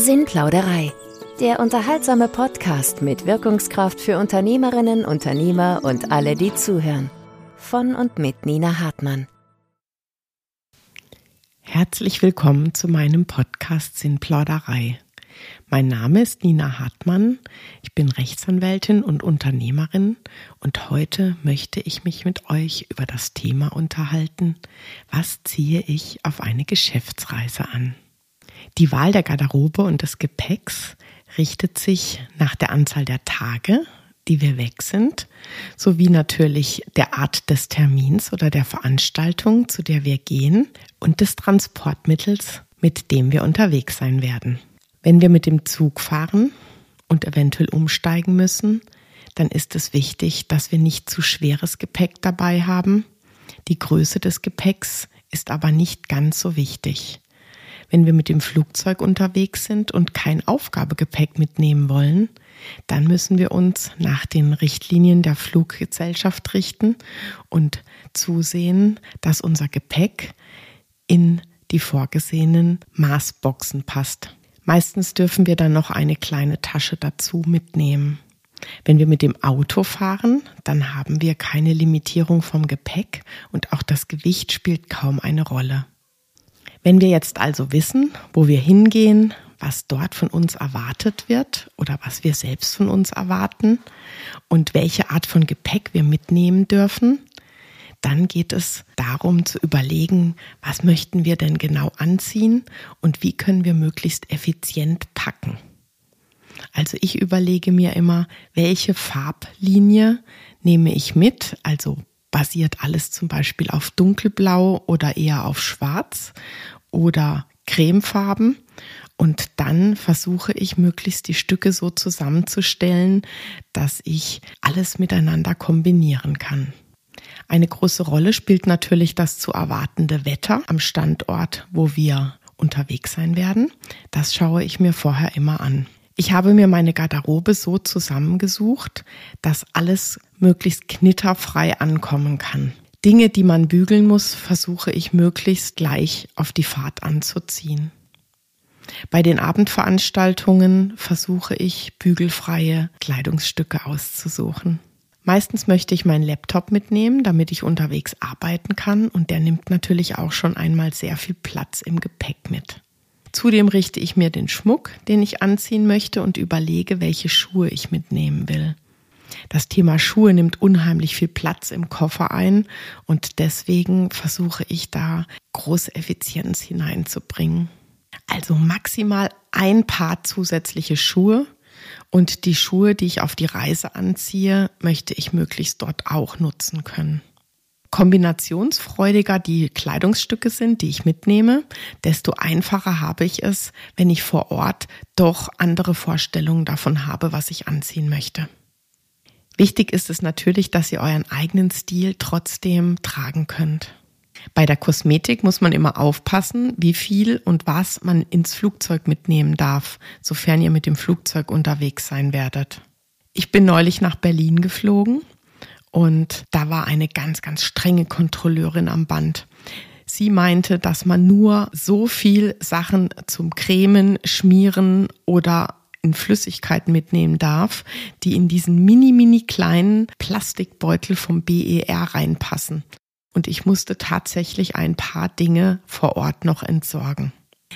Sinnplauderei. Der unterhaltsame Podcast mit Wirkungskraft für Unternehmerinnen, Unternehmer und alle, die zuhören. Von und mit Nina Hartmann. Herzlich willkommen zu meinem Podcast Sinnplauderei. Mein Name ist Nina Hartmann. Ich bin Rechtsanwältin und Unternehmerin und heute möchte ich mich mit euch über das Thema unterhalten, was ziehe ich auf eine Geschäftsreise an? Die Wahl der Garderobe und des Gepäcks richtet sich nach der Anzahl der Tage, die wir weg sind, sowie natürlich der Art des Termins oder der Veranstaltung, zu der wir gehen, und des Transportmittels, mit dem wir unterwegs sein werden. Wenn wir mit dem Zug fahren und eventuell umsteigen müssen, dann ist es wichtig, dass wir nicht zu schweres Gepäck dabei haben. Die Größe des Gepäcks ist aber nicht ganz so wichtig. Wenn wir mit dem Flugzeug unterwegs sind und kein Aufgabegepäck mitnehmen wollen, dann müssen wir uns nach den Richtlinien der Fluggesellschaft richten und zusehen, dass unser Gepäck in die vorgesehenen Maßboxen passt. Meistens dürfen wir dann noch eine kleine Tasche dazu mitnehmen. Wenn wir mit dem Auto fahren, dann haben wir keine Limitierung vom Gepäck und auch das Gewicht spielt kaum eine Rolle. Wenn wir jetzt also wissen, wo wir hingehen, was dort von uns erwartet wird oder was wir selbst von uns erwarten und welche Art von Gepäck wir mitnehmen dürfen, dann geht es darum zu überlegen, was möchten wir denn genau anziehen und wie können wir möglichst effizient packen. Also ich überlege mir immer, welche Farblinie nehme ich mit, also basiert alles zum Beispiel auf dunkelblau oder eher auf schwarz oder cremefarben. Und dann versuche ich möglichst die Stücke so zusammenzustellen, dass ich alles miteinander kombinieren kann. Eine große Rolle spielt natürlich das zu erwartende Wetter am Standort, wo wir unterwegs sein werden. Das schaue ich mir vorher immer an. Ich habe mir meine Garderobe so zusammengesucht, dass alles möglichst knitterfrei ankommen kann. Dinge, die man bügeln muss, versuche ich möglichst gleich auf die Fahrt anzuziehen. Bei den Abendveranstaltungen versuche ich bügelfreie Kleidungsstücke auszusuchen. Meistens möchte ich meinen Laptop mitnehmen, damit ich unterwegs arbeiten kann und der nimmt natürlich auch schon einmal sehr viel Platz im Gepäck mit. Zudem richte ich mir den Schmuck, den ich anziehen möchte und überlege, welche Schuhe ich mitnehmen will. Das Thema Schuhe nimmt unheimlich viel Platz im Koffer ein und deswegen versuche ich da große Effizienz hineinzubringen. Also maximal ein Paar zusätzliche Schuhe und die Schuhe, die ich auf die Reise anziehe, möchte ich möglichst dort auch nutzen können kombinationsfreudiger die Kleidungsstücke sind, die ich mitnehme, desto einfacher habe ich es, wenn ich vor Ort doch andere Vorstellungen davon habe, was ich anziehen möchte. Wichtig ist es natürlich, dass ihr euren eigenen Stil trotzdem tragen könnt. Bei der Kosmetik muss man immer aufpassen, wie viel und was man ins Flugzeug mitnehmen darf, sofern ihr mit dem Flugzeug unterwegs sein werdet. Ich bin neulich nach Berlin geflogen und da war eine ganz, ganz strenge Kontrolleurin am Band. Sie meinte, dass man nur so viel Sachen zum Cremen, Schmieren oder in Flüssigkeiten mitnehmen darf, die in diesen mini, mini kleinen Plastikbeutel vom BER reinpassen. Und ich musste tatsächlich ein paar Dinge vor Ort noch entsorgen.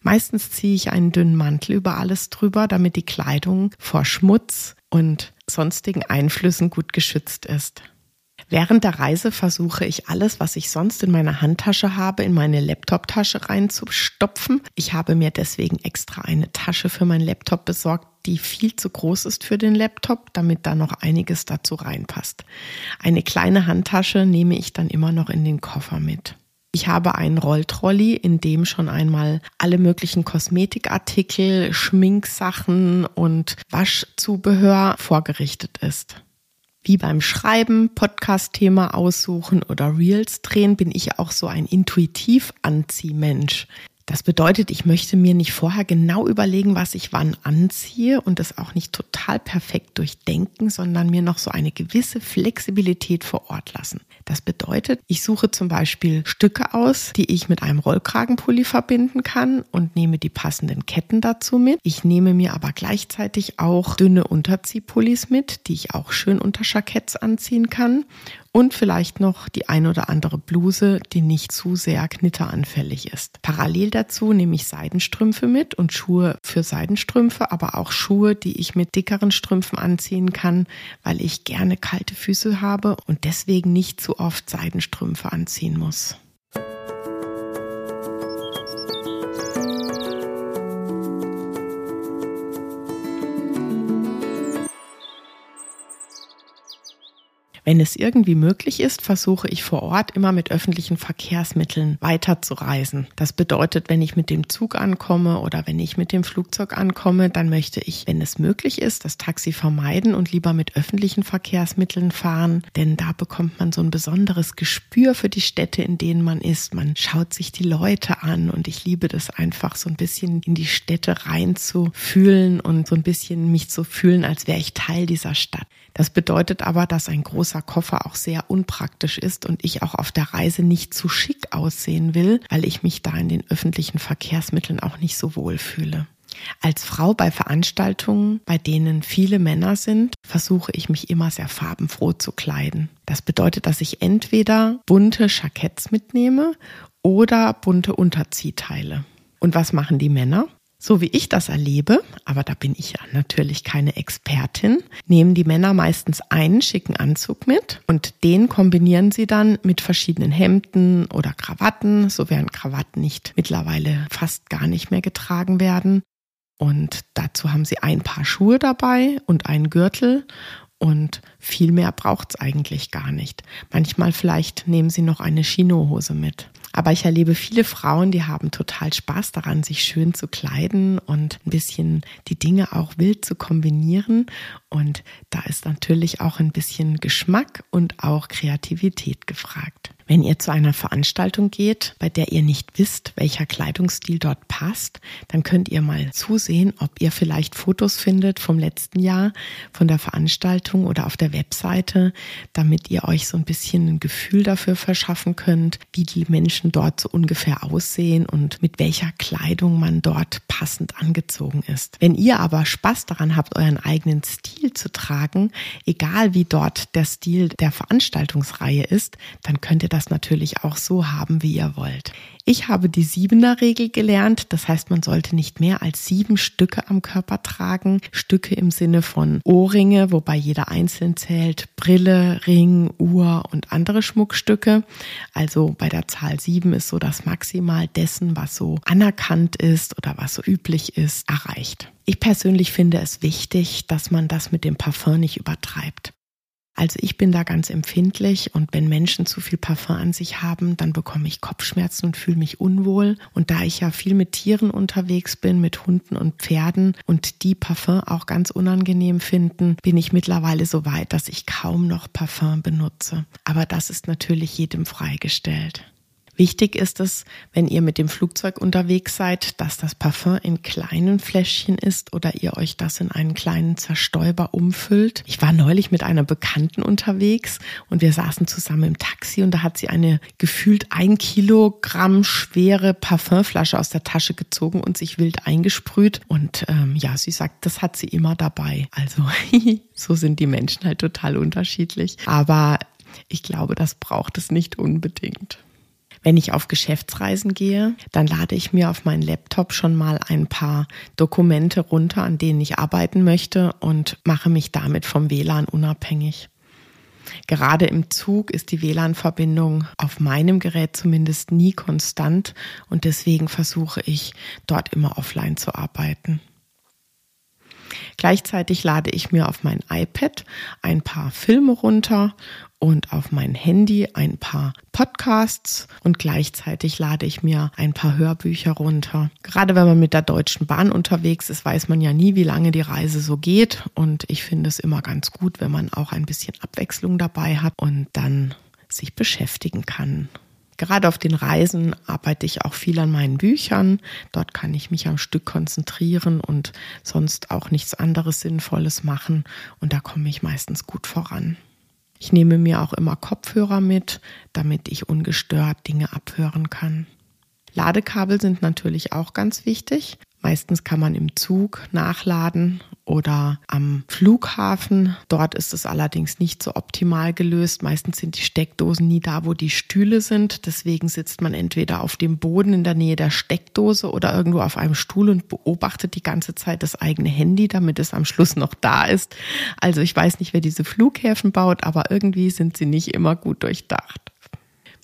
Meistens ziehe ich einen dünnen Mantel über alles drüber, damit die Kleidung vor Schmutz und sonstigen Einflüssen gut geschützt ist. Während der Reise versuche ich alles, was ich sonst in meiner Handtasche habe, in meine Laptoptasche reinzustopfen. Ich habe mir deswegen extra eine Tasche für meinen Laptop besorgt, die viel zu groß ist für den Laptop, damit da noch einiges dazu reinpasst. Eine kleine Handtasche nehme ich dann immer noch in den Koffer mit. Ich habe einen Rolltrolley, in dem schon einmal alle möglichen Kosmetikartikel, Schminksachen und Waschzubehör vorgerichtet ist. Wie beim Schreiben, Podcast-Thema aussuchen oder Reels drehen, bin ich auch so ein intuitiv Anziehmensch. Das bedeutet, ich möchte mir nicht vorher genau überlegen, was ich wann anziehe und das auch nicht total perfekt durchdenken, sondern mir noch so eine gewisse Flexibilität vor Ort lassen. Das bedeutet, ich suche zum Beispiel Stücke aus, die ich mit einem Rollkragenpulli verbinden kann und nehme die passenden Ketten dazu mit. Ich nehme mir aber gleichzeitig auch dünne Unterziehpullis mit, die ich auch schön unter Jacketts anziehen kann und vielleicht noch die ein oder andere Bluse, die nicht zu sehr knitteranfällig ist. Parallel dazu nehme ich Seidenstrümpfe mit und Schuhe für Seidenstrümpfe, aber auch Schuhe, die ich mit dickeren Strümpfen anziehen kann, weil ich gerne kalte Füße habe und deswegen nicht zu oft Seidenstrümpfe anziehen muss. Wenn es irgendwie möglich ist, versuche ich vor Ort immer mit öffentlichen Verkehrsmitteln weiterzureisen. Das bedeutet, wenn ich mit dem Zug ankomme oder wenn ich mit dem Flugzeug ankomme, dann möchte ich, wenn es möglich ist, das Taxi vermeiden und lieber mit öffentlichen Verkehrsmitteln fahren, denn da bekommt man so ein besonderes Gespür für die Städte, in denen man ist. Man schaut sich die Leute an und ich liebe das einfach so ein bisschen in die Städte reinzufühlen und so ein bisschen mich zu fühlen, als wäre ich Teil dieser Stadt. Das bedeutet aber, dass ein großer Koffer auch sehr unpraktisch ist und ich auch auf der Reise nicht zu schick aussehen will, weil ich mich da in den öffentlichen Verkehrsmitteln auch nicht so wohl fühle. Als Frau bei Veranstaltungen, bei denen viele Männer sind, versuche ich mich immer sehr farbenfroh zu kleiden. Das bedeutet, dass ich entweder bunte Jacketts mitnehme oder bunte Unterziehteile. Und was machen die Männer? So wie ich das erlebe, aber da bin ich ja natürlich keine Expertin, nehmen die Männer meistens einen schicken Anzug mit und den kombinieren sie dann mit verschiedenen Hemden oder Krawatten, so während Krawatten nicht mittlerweile fast gar nicht mehr getragen werden. Und dazu haben sie ein paar Schuhe dabei und einen Gürtel und viel mehr braucht es eigentlich gar nicht. Manchmal vielleicht nehmen sie noch eine Chinohose mit. Aber ich erlebe viele Frauen, die haben total Spaß daran, sich schön zu kleiden und ein bisschen die Dinge auch wild zu kombinieren. Und da ist natürlich auch ein bisschen Geschmack und auch Kreativität gefragt. Wenn ihr zu einer Veranstaltung geht, bei der ihr nicht wisst, welcher Kleidungsstil dort passt, dann könnt ihr mal zusehen, ob ihr vielleicht Fotos findet vom letzten Jahr von der Veranstaltung oder auf der Webseite, damit ihr euch so ein bisschen ein Gefühl dafür verschaffen könnt, wie die Menschen dort so ungefähr aussehen und mit welcher Kleidung man dort passend angezogen ist. Wenn ihr aber Spaß daran habt, euren eigenen Stil zu tragen, egal wie dort der Stil der Veranstaltungsreihe ist, dann könnt ihr das natürlich auch so haben, wie ihr wollt. Ich habe die Siebener Regel gelernt. Das heißt, man sollte nicht mehr als sieben Stücke am Körper tragen. Stücke im Sinne von Ohrringe, wobei jeder einzeln zählt, Brille, Ring, Uhr und andere Schmuckstücke. Also bei der Zahl sieben ist so das Maximal dessen, was so anerkannt ist oder was so üblich ist, erreicht. Ich persönlich finde es wichtig, dass man das mit dem Parfum nicht übertreibt. Also ich bin da ganz empfindlich und wenn Menschen zu viel Parfum an sich haben, dann bekomme ich Kopfschmerzen und fühle mich unwohl. Und da ich ja viel mit Tieren unterwegs bin, mit Hunden und Pferden und die Parfum auch ganz unangenehm finden, bin ich mittlerweile so weit, dass ich kaum noch Parfum benutze. Aber das ist natürlich jedem freigestellt. Wichtig ist es, wenn ihr mit dem Flugzeug unterwegs seid, dass das Parfum in kleinen Fläschchen ist oder ihr euch das in einen kleinen Zerstäuber umfüllt. Ich war neulich mit einer Bekannten unterwegs und wir saßen zusammen im Taxi und da hat sie eine gefühlt ein Kilogramm schwere Parfumflasche aus der Tasche gezogen und sich wild eingesprüht. Und ähm, ja, sie sagt, das hat sie immer dabei. Also so sind die Menschen halt total unterschiedlich. Aber ich glaube, das braucht es nicht unbedingt. Wenn ich auf Geschäftsreisen gehe, dann lade ich mir auf meinen Laptop schon mal ein paar Dokumente runter, an denen ich arbeiten möchte und mache mich damit vom WLAN unabhängig. Gerade im Zug ist die WLAN-Verbindung auf meinem Gerät zumindest nie konstant und deswegen versuche ich dort immer offline zu arbeiten. Gleichzeitig lade ich mir auf mein iPad ein paar Filme runter und auf mein Handy ein paar Podcasts und gleichzeitig lade ich mir ein paar Hörbücher runter. Gerade wenn man mit der Deutschen Bahn unterwegs ist, weiß man ja nie, wie lange die Reise so geht und ich finde es immer ganz gut, wenn man auch ein bisschen Abwechslung dabei hat und dann sich beschäftigen kann. Gerade auf den Reisen arbeite ich auch viel an meinen Büchern. Dort kann ich mich am Stück konzentrieren und sonst auch nichts anderes Sinnvolles machen. Und da komme ich meistens gut voran. Ich nehme mir auch immer Kopfhörer mit, damit ich ungestört Dinge abhören kann. Ladekabel sind natürlich auch ganz wichtig. Meistens kann man im Zug nachladen oder am Flughafen. Dort ist es allerdings nicht so optimal gelöst. Meistens sind die Steckdosen nie da, wo die Stühle sind. Deswegen sitzt man entweder auf dem Boden in der Nähe der Steckdose oder irgendwo auf einem Stuhl und beobachtet die ganze Zeit das eigene Handy, damit es am Schluss noch da ist. Also ich weiß nicht, wer diese Flughäfen baut, aber irgendwie sind sie nicht immer gut durchdacht.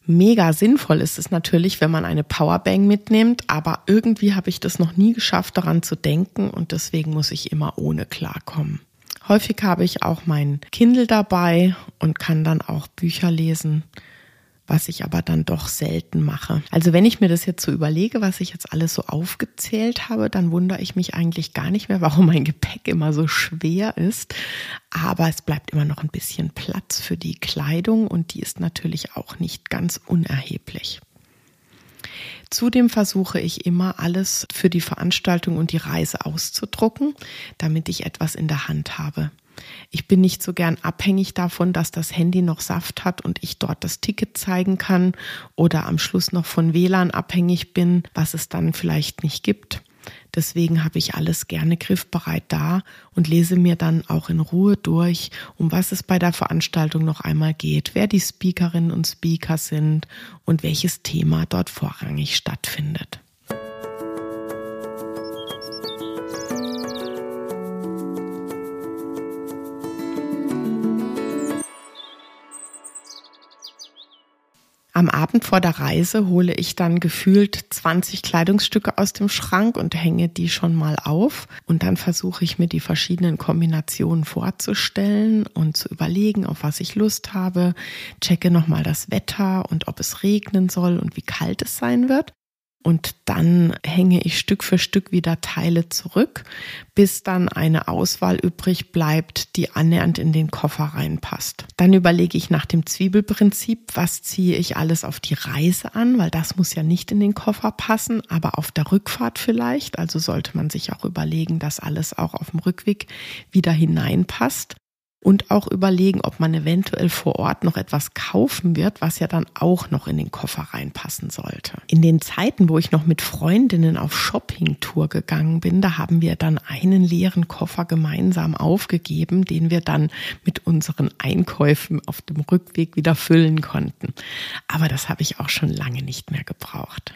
Mega sinnvoll ist es natürlich, wenn man eine Powerbank mitnimmt, aber irgendwie habe ich das noch nie geschafft, daran zu denken und deswegen muss ich immer ohne klarkommen. Häufig habe ich auch mein Kindle dabei und kann dann auch Bücher lesen was ich aber dann doch selten mache. Also wenn ich mir das jetzt so überlege, was ich jetzt alles so aufgezählt habe, dann wundere ich mich eigentlich gar nicht mehr, warum mein Gepäck immer so schwer ist. Aber es bleibt immer noch ein bisschen Platz für die Kleidung und die ist natürlich auch nicht ganz unerheblich. Zudem versuche ich immer alles für die Veranstaltung und die Reise auszudrucken, damit ich etwas in der Hand habe. Ich bin nicht so gern abhängig davon, dass das Handy noch Saft hat und ich dort das Ticket zeigen kann oder am Schluss noch von WLAN abhängig bin, was es dann vielleicht nicht gibt. Deswegen habe ich alles gerne griffbereit da und lese mir dann auch in Ruhe durch, um was es bei der Veranstaltung noch einmal geht, wer die Speakerinnen und Speaker sind und welches Thema dort vorrangig stattfindet. Am Abend vor der Reise hole ich dann gefühlt 20 Kleidungsstücke aus dem Schrank und hänge die schon mal auf. Und dann versuche ich mir die verschiedenen Kombinationen vorzustellen und zu überlegen, auf was ich Lust habe. Checke nochmal das Wetter und ob es regnen soll und wie kalt es sein wird. Und dann hänge ich Stück für Stück wieder Teile zurück, bis dann eine Auswahl übrig bleibt, die annähernd in den Koffer reinpasst. Dann überlege ich nach dem Zwiebelprinzip, was ziehe ich alles auf die Reise an, weil das muss ja nicht in den Koffer passen, aber auf der Rückfahrt vielleicht. Also sollte man sich auch überlegen, dass alles auch auf dem Rückweg wieder hineinpasst und auch überlegen, ob man eventuell vor Ort noch etwas kaufen wird, was ja dann auch noch in den Koffer reinpassen sollte. In den Zeiten, wo ich noch mit Freundinnen auf Shoppingtour gegangen bin, da haben wir dann einen leeren Koffer gemeinsam aufgegeben, den wir dann mit unseren Einkäufen auf dem Rückweg wieder füllen konnten. Aber das habe ich auch schon lange nicht mehr gebraucht.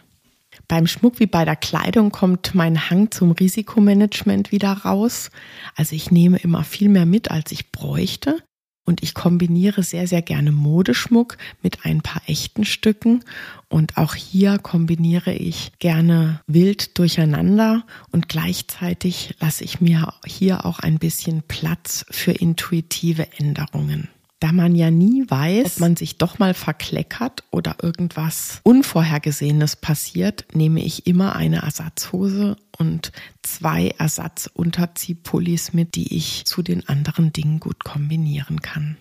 Beim Schmuck wie bei der Kleidung kommt mein Hang zum Risikomanagement wieder raus. Also ich nehme immer viel mehr mit, als ich bräuchte. Und ich kombiniere sehr, sehr gerne Modeschmuck mit ein paar echten Stücken. Und auch hier kombiniere ich gerne wild durcheinander und gleichzeitig lasse ich mir hier auch ein bisschen Platz für intuitive Änderungen da man ja nie weiß, ob man sich doch mal verkleckert oder irgendwas Unvorhergesehenes passiert, nehme ich immer eine Ersatzhose und zwei Ersatzunterziehpullis mit, die ich zu den anderen Dingen gut kombinieren kann.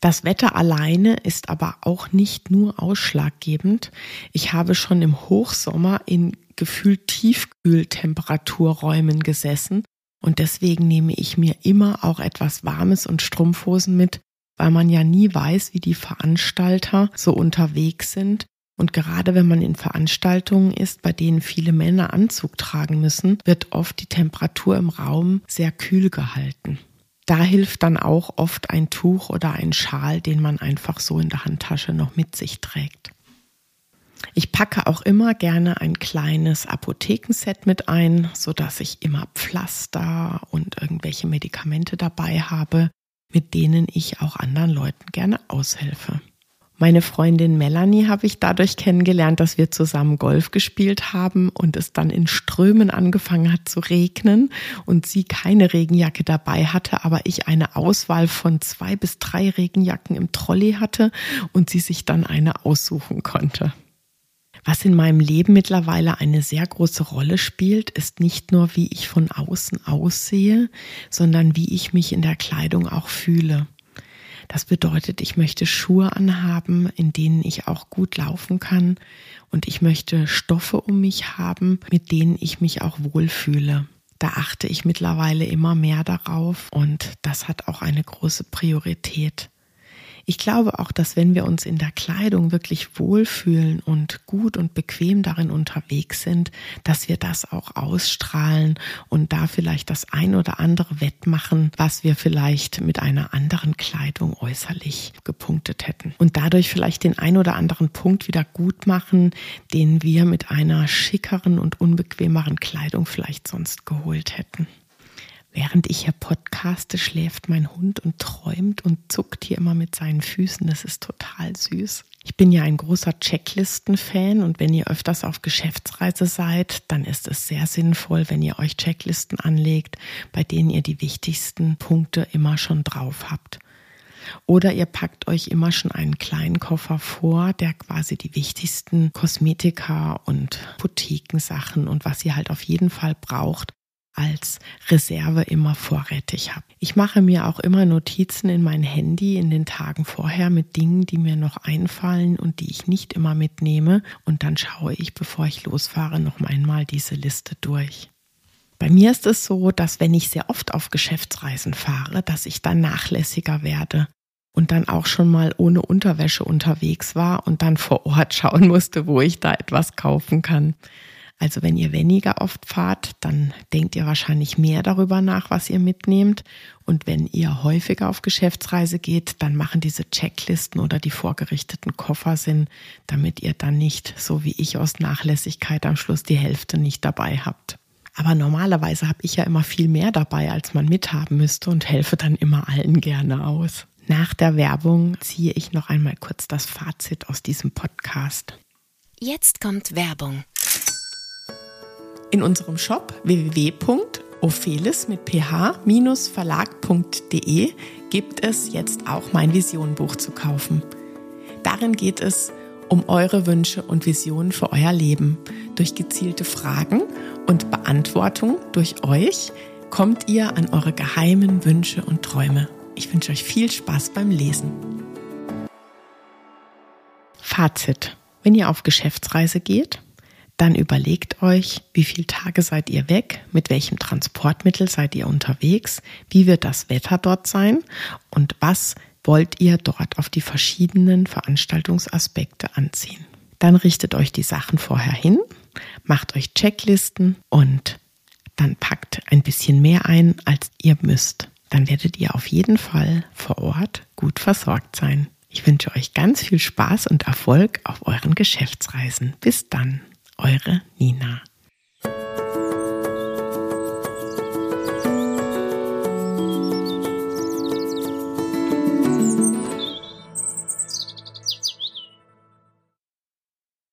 Das Wetter alleine ist aber auch nicht nur ausschlaggebend. Ich habe schon im Hochsommer in gefühlt Tiefkühltemperaturräumen gesessen und deswegen nehme ich mir immer auch etwas Warmes und Strumpfhosen mit, weil man ja nie weiß, wie die Veranstalter so unterwegs sind. Und gerade wenn man in Veranstaltungen ist, bei denen viele Männer Anzug tragen müssen, wird oft die Temperatur im Raum sehr kühl gehalten. Da hilft dann auch oft ein Tuch oder ein Schal, den man einfach so in der Handtasche noch mit sich trägt. Ich packe auch immer gerne ein kleines Apothekenset mit ein, so dass ich immer Pflaster und irgendwelche Medikamente dabei habe, mit denen ich auch anderen Leuten gerne aushelfe. Meine Freundin Melanie habe ich dadurch kennengelernt, dass wir zusammen Golf gespielt haben und es dann in Strömen angefangen hat zu regnen und sie keine Regenjacke dabei hatte, aber ich eine Auswahl von zwei bis drei Regenjacken im Trolley hatte und sie sich dann eine aussuchen konnte. Was in meinem Leben mittlerweile eine sehr große Rolle spielt, ist nicht nur, wie ich von außen aussehe, sondern wie ich mich in der Kleidung auch fühle. Das bedeutet, ich möchte Schuhe anhaben, in denen ich auch gut laufen kann und ich möchte Stoffe um mich haben, mit denen ich mich auch wohlfühle. Da achte ich mittlerweile immer mehr darauf und das hat auch eine große Priorität. Ich glaube auch, dass wenn wir uns in der Kleidung wirklich wohlfühlen und gut und bequem darin unterwegs sind, dass wir das auch ausstrahlen und da vielleicht das ein oder andere wettmachen, was wir vielleicht mit einer anderen Kleidung äußerlich gepunktet hätten. Und dadurch vielleicht den ein oder anderen Punkt wieder gut machen, den wir mit einer schickeren und unbequemeren Kleidung vielleicht sonst geholt hätten. Während ich hier podcaste, schläft mein Hund und träumt und zuckt hier immer mit seinen Füßen. Das ist total süß. Ich bin ja ein großer Checklisten-Fan und wenn ihr öfters auf Geschäftsreise seid, dann ist es sehr sinnvoll, wenn ihr euch Checklisten anlegt, bei denen ihr die wichtigsten Punkte immer schon drauf habt. Oder ihr packt euch immer schon einen kleinen Koffer vor, der quasi die wichtigsten Kosmetika und Boutiquensachen und was ihr halt auf jeden Fall braucht, als Reserve immer vorrätig habe. Ich mache mir auch immer Notizen in mein Handy in den Tagen vorher mit Dingen, die mir noch einfallen und die ich nicht immer mitnehme. Und dann schaue ich, bevor ich losfahre, noch einmal diese Liste durch. Bei mir ist es so, dass wenn ich sehr oft auf Geschäftsreisen fahre, dass ich dann nachlässiger werde und dann auch schon mal ohne Unterwäsche unterwegs war und dann vor Ort schauen musste, wo ich da etwas kaufen kann. Also wenn ihr weniger oft fahrt, dann denkt ihr wahrscheinlich mehr darüber nach, was ihr mitnehmt. Und wenn ihr häufiger auf Geschäftsreise geht, dann machen diese Checklisten oder die vorgerichteten Koffer Sinn, damit ihr dann nicht, so wie ich aus Nachlässigkeit am Schluss die Hälfte nicht dabei habt. Aber normalerweise habe ich ja immer viel mehr dabei, als man mithaben müsste und helfe dann immer allen gerne aus. Nach der Werbung ziehe ich noch einmal kurz das Fazit aus diesem Podcast. Jetzt kommt Werbung. In unserem Shop www.ophelis mit ph-verlag.de gibt es jetzt auch mein Visionenbuch zu kaufen. Darin geht es um eure Wünsche und Visionen für euer Leben. Durch gezielte Fragen und Beantwortung durch euch kommt ihr an eure geheimen Wünsche und Träume. Ich wünsche euch viel Spaß beim Lesen. Fazit. Wenn ihr auf Geschäftsreise geht, dann überlegt euch, wie viele Tage seid ihr weg, mit welchem Transportmittel seid ihr unterwegs, wie wird das Wetter dort sein und was wollt ihr dort auf die verschiedenen Veranstaltungsaspekte anziehen. Dann richtet euch die Sachen vorher hin, macht euch Checklisten und dann packt ein bisschen mehr ein, als ihr müsst. Dann werdet ihr auf jeden Fall vor Ort gut versorgt sein. Ich wünsche euch ganz viel Spaß und Erfolg auf euren Geschäftsreisen. Bis dann. Eure Nina.